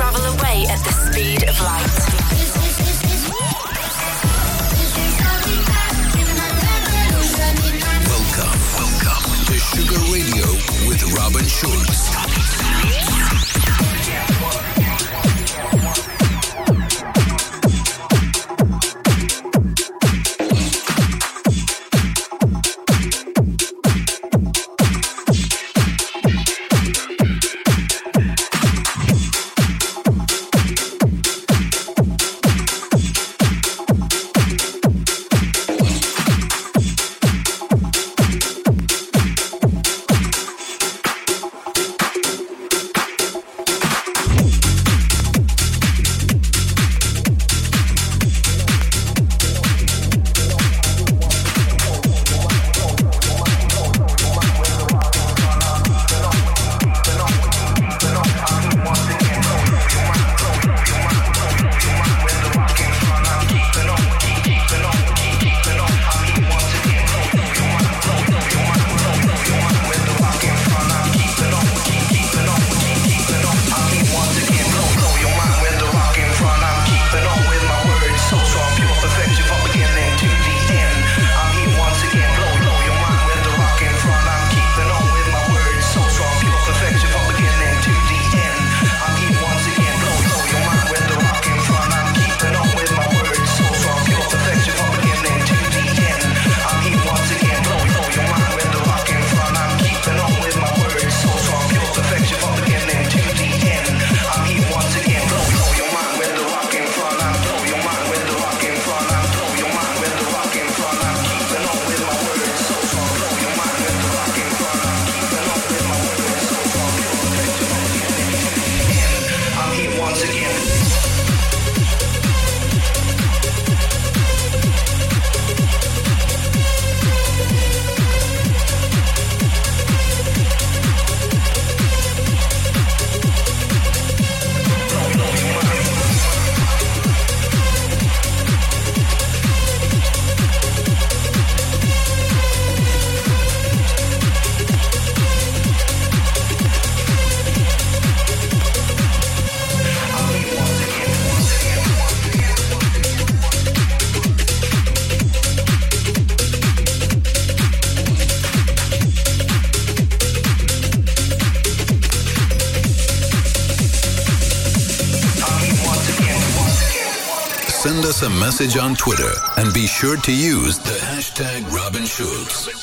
travel away at the speed of light. Welcome, welcome to Sugar Radio with Robin Schulz. message on Twitter and be sure to use the hashtag Robin Schulz.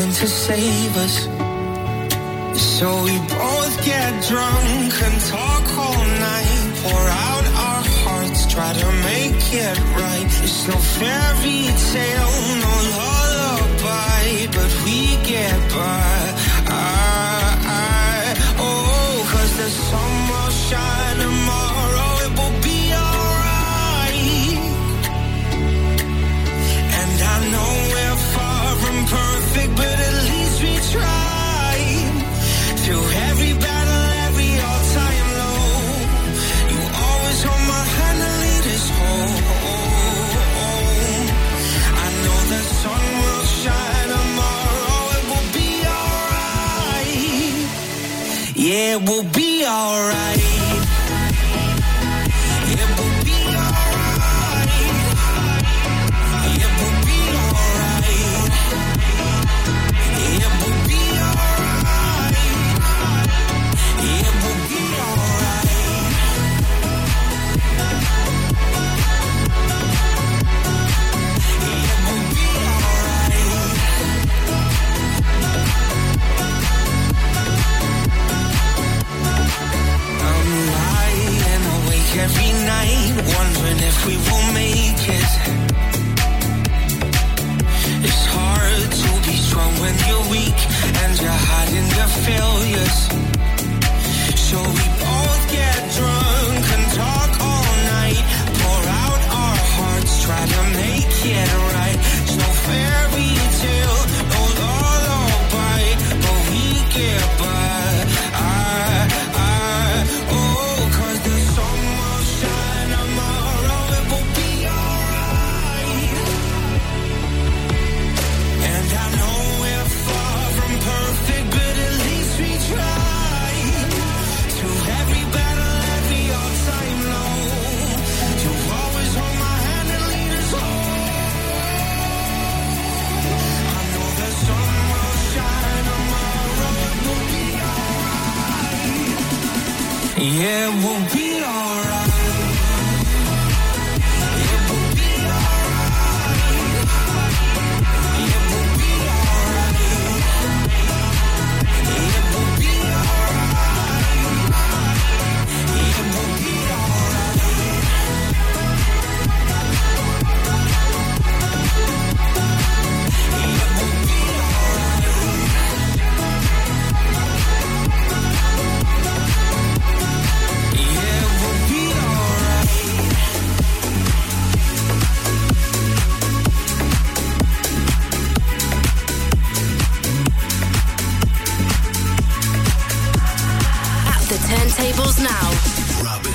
nothing to save us. So we both get drunk and talk all night. Pour out our hearts, try to make it right. It's no fairy tale, no lullaby, but we get by. I, I, oh, cause the sun will shine tomorrow. perfect, but at least we tried. Through every battle, every all-time low, you always hold my hand and lead us home. I know the sun will shine tomorrow, it will be alright. Yeah, it will be alright. turntables now. Robin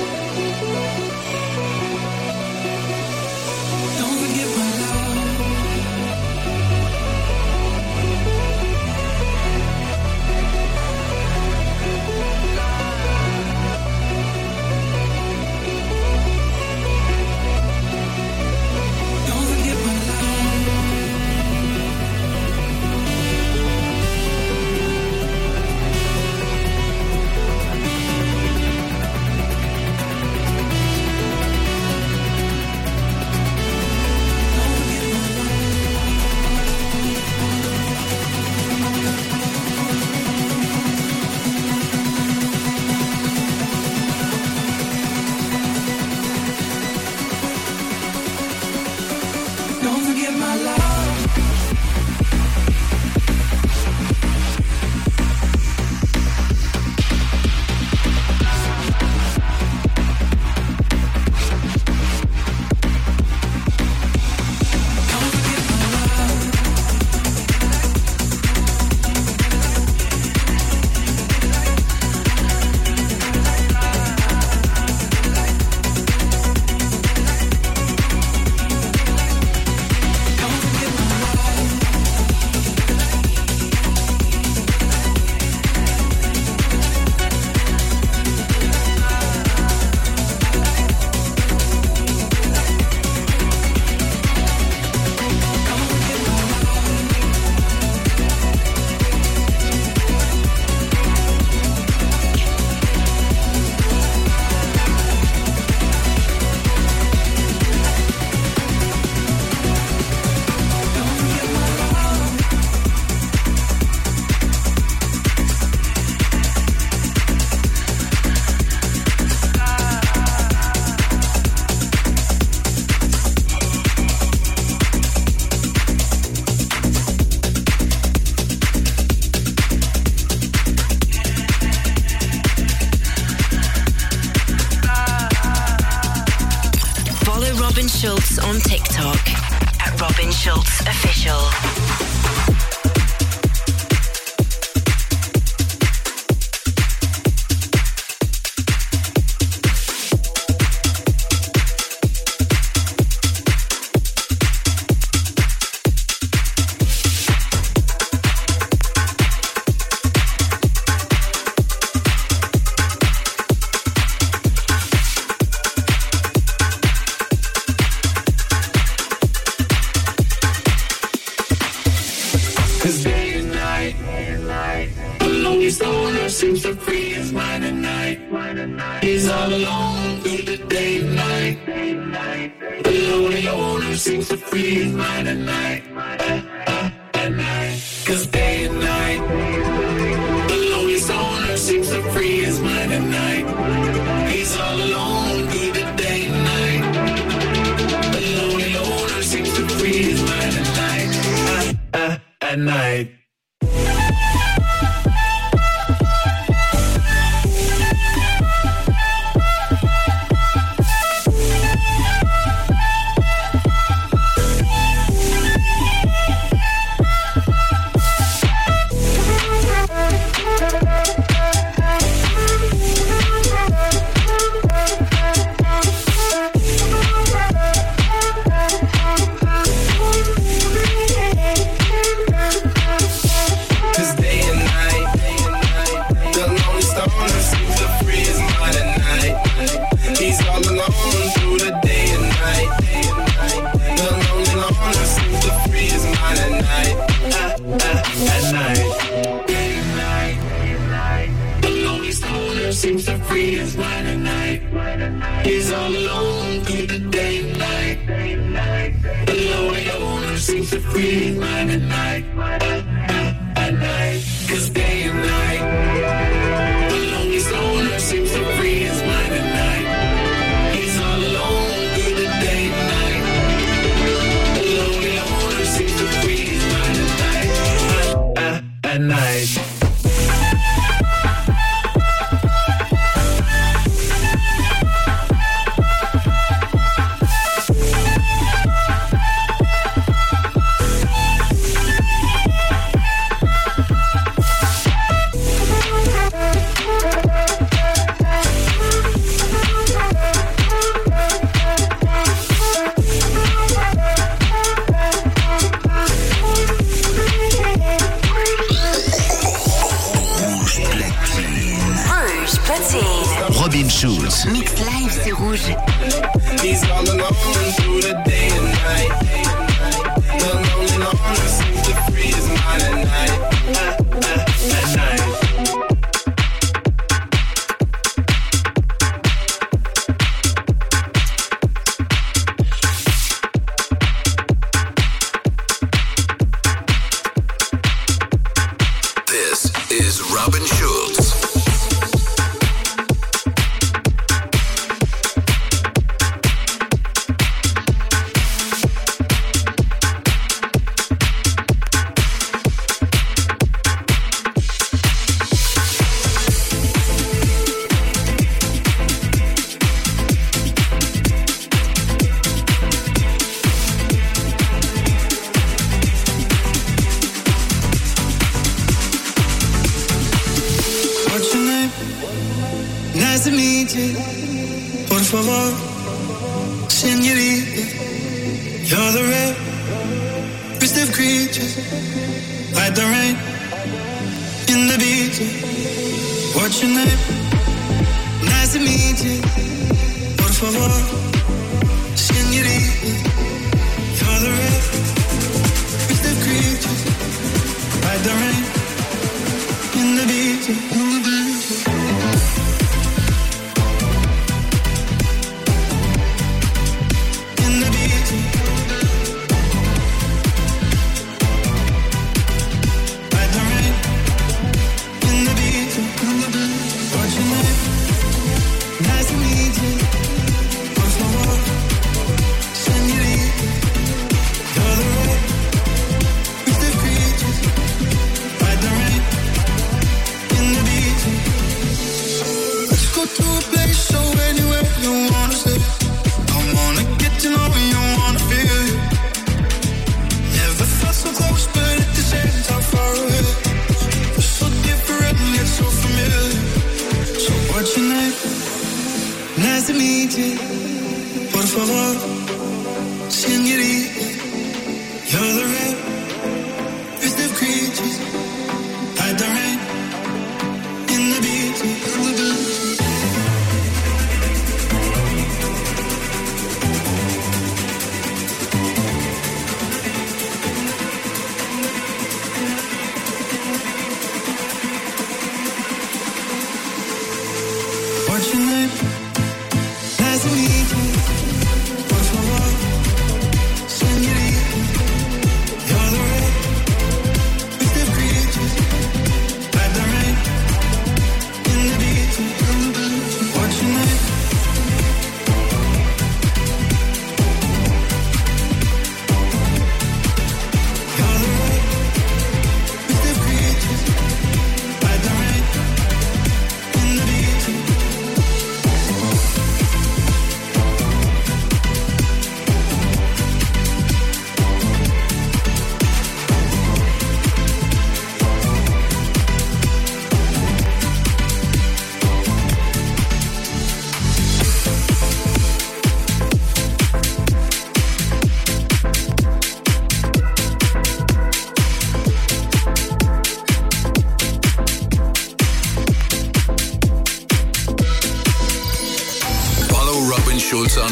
Cause live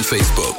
Facebook.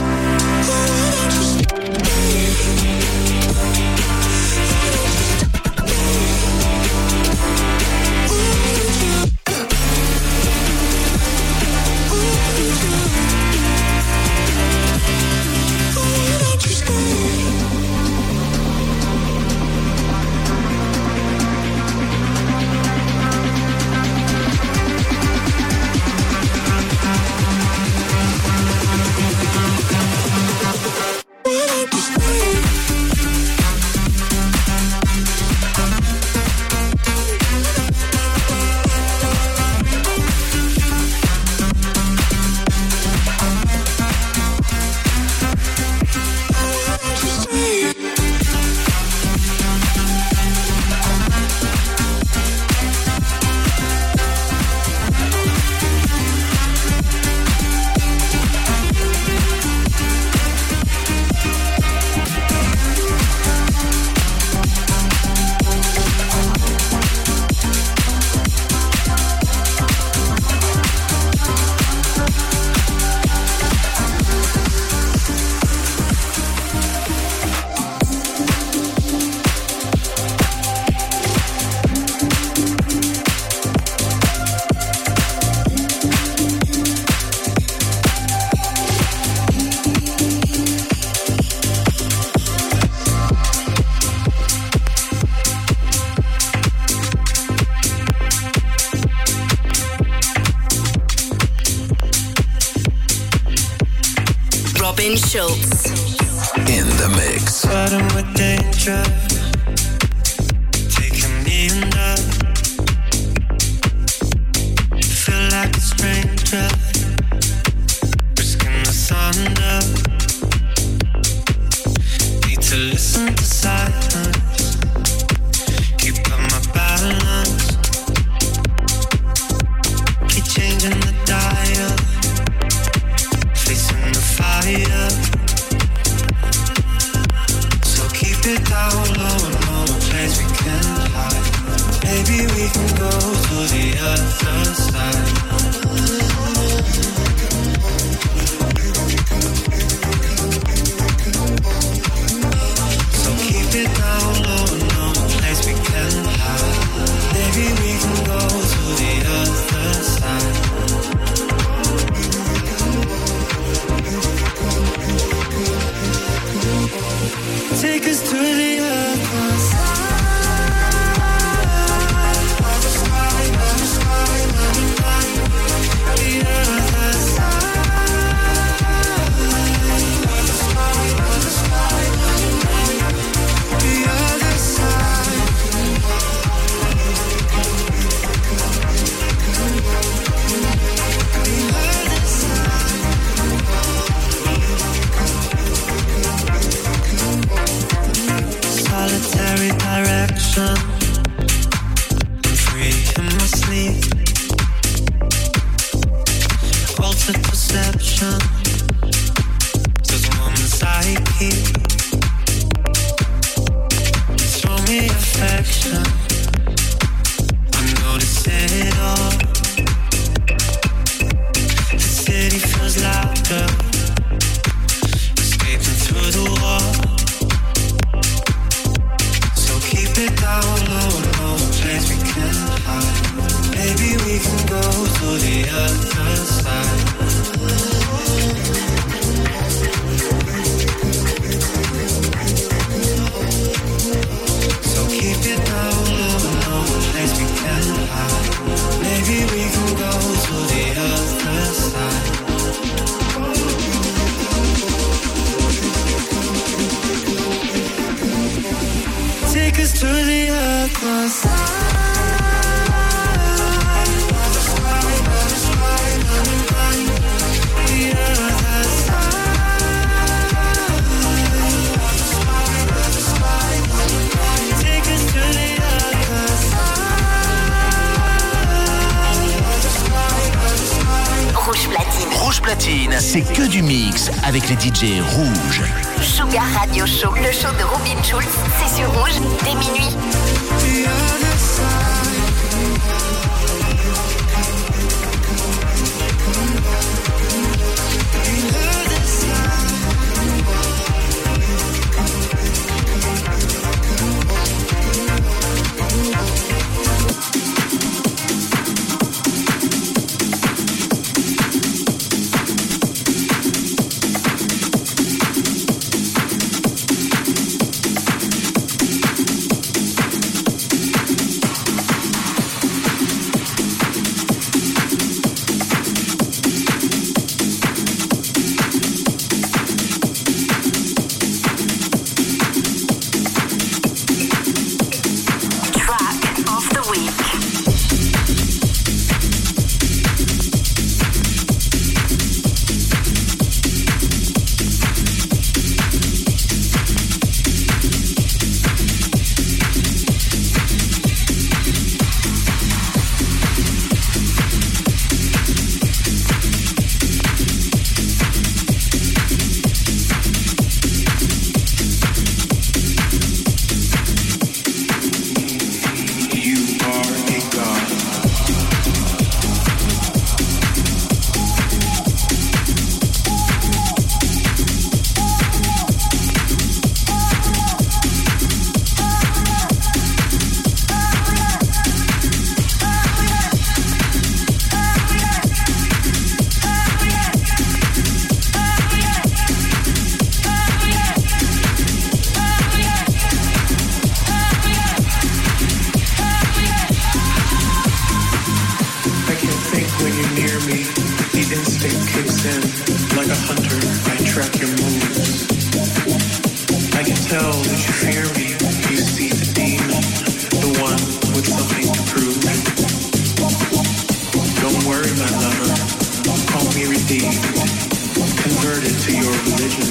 converted to your religion.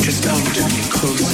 Just come to me close.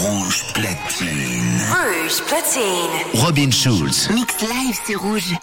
Rouge platine. Rouge platine. Robin Schulz. Mix live, c'est rouge.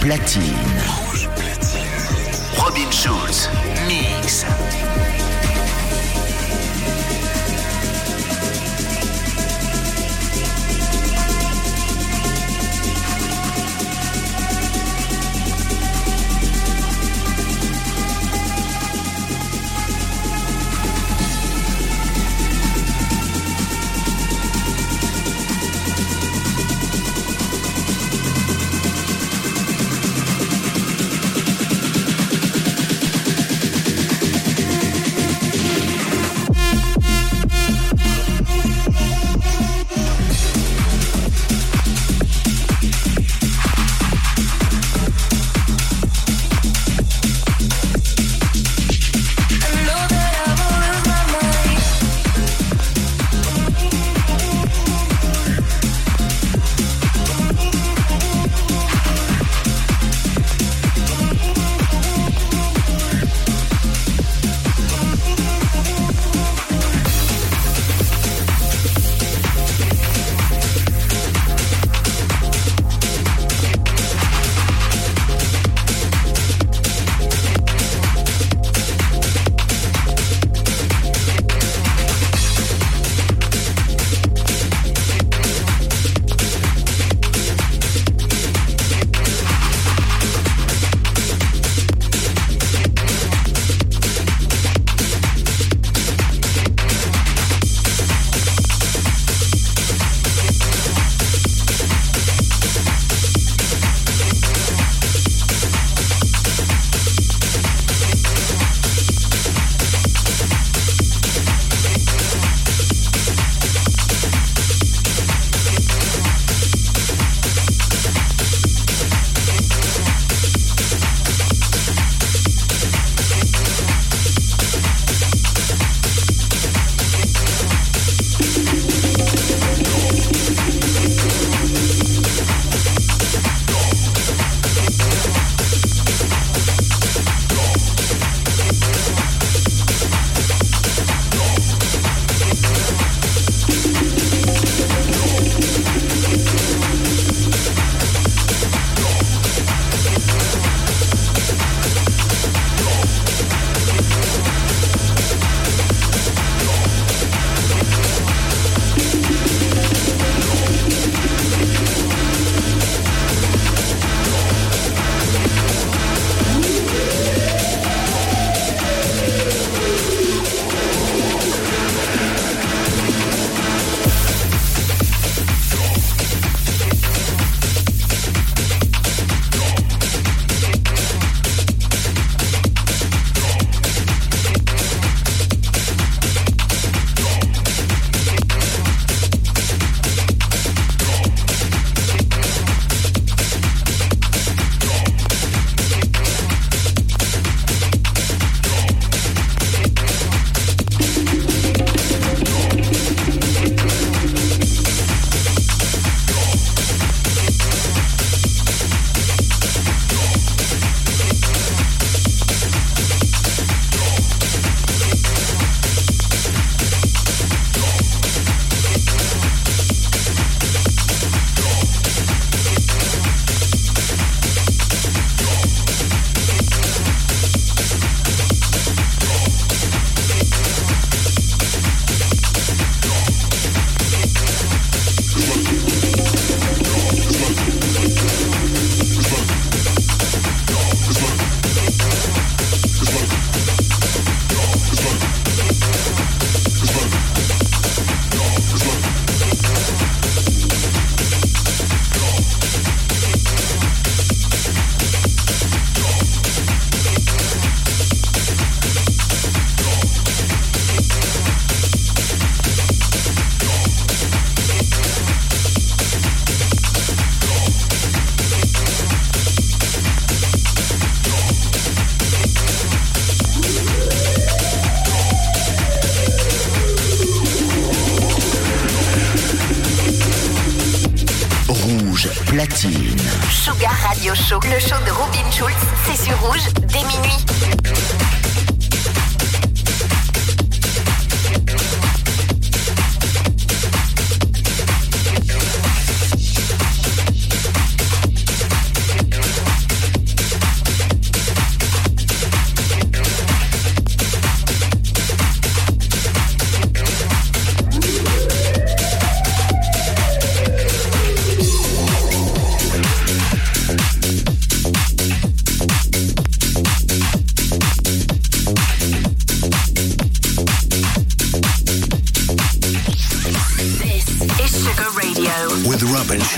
Rouge platine. Robin Schulz, mix.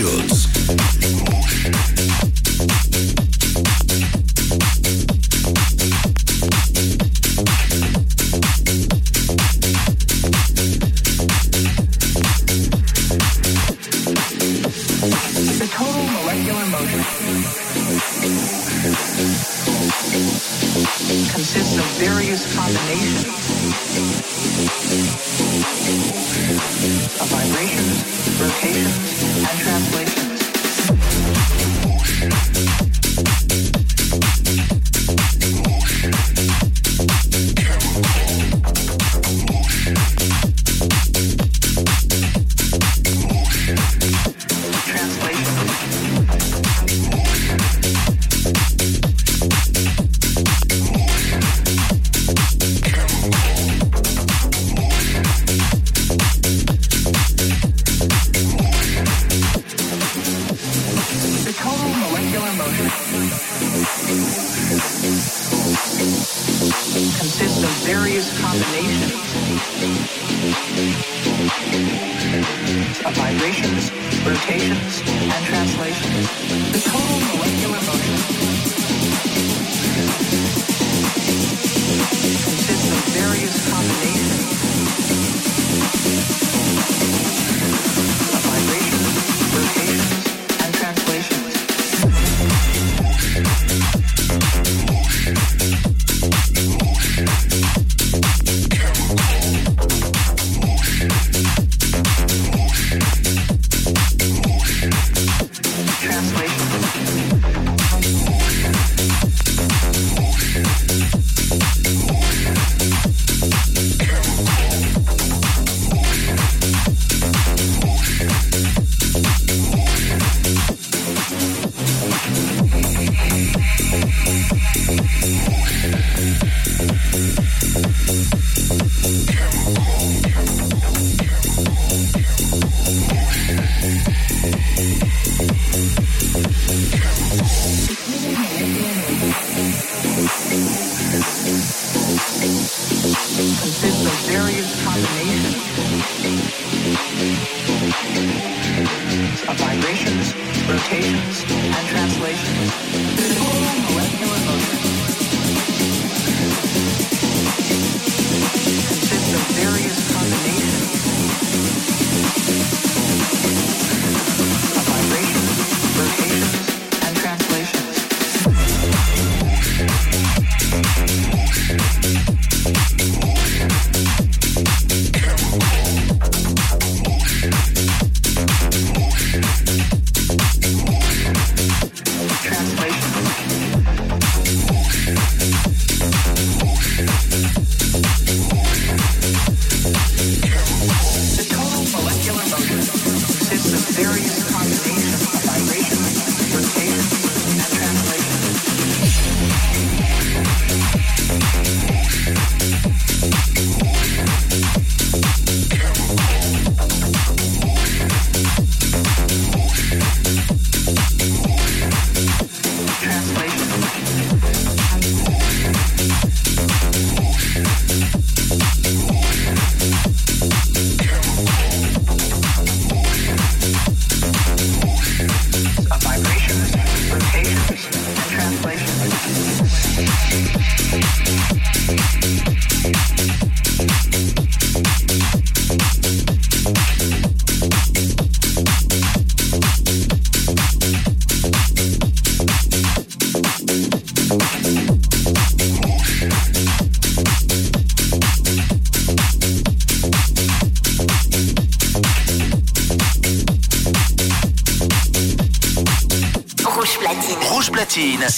emotions. emotions.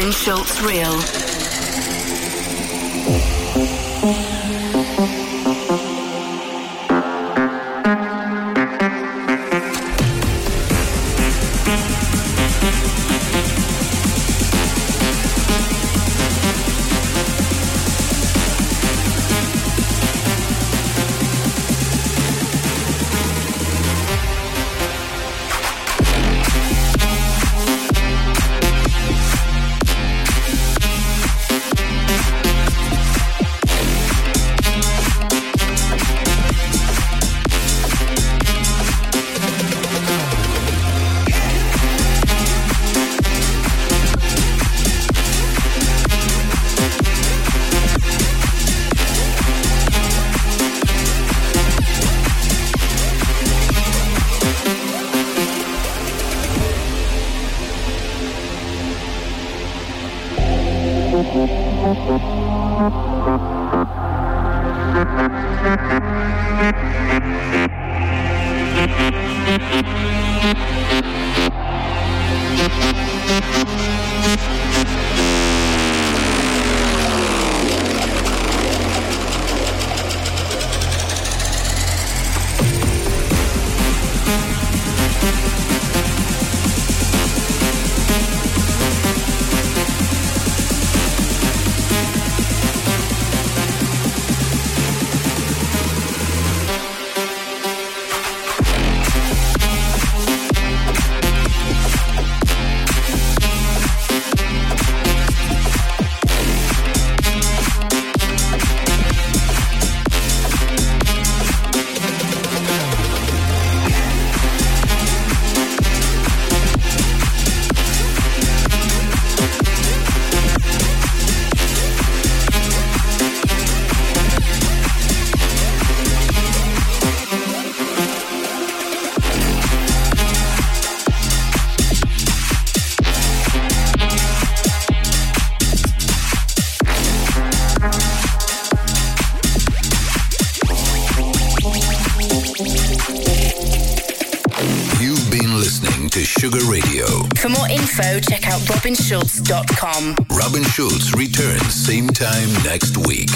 Robin Schulz Real. Info, check out robinschulz.com. Robin Schulz returns same time next week.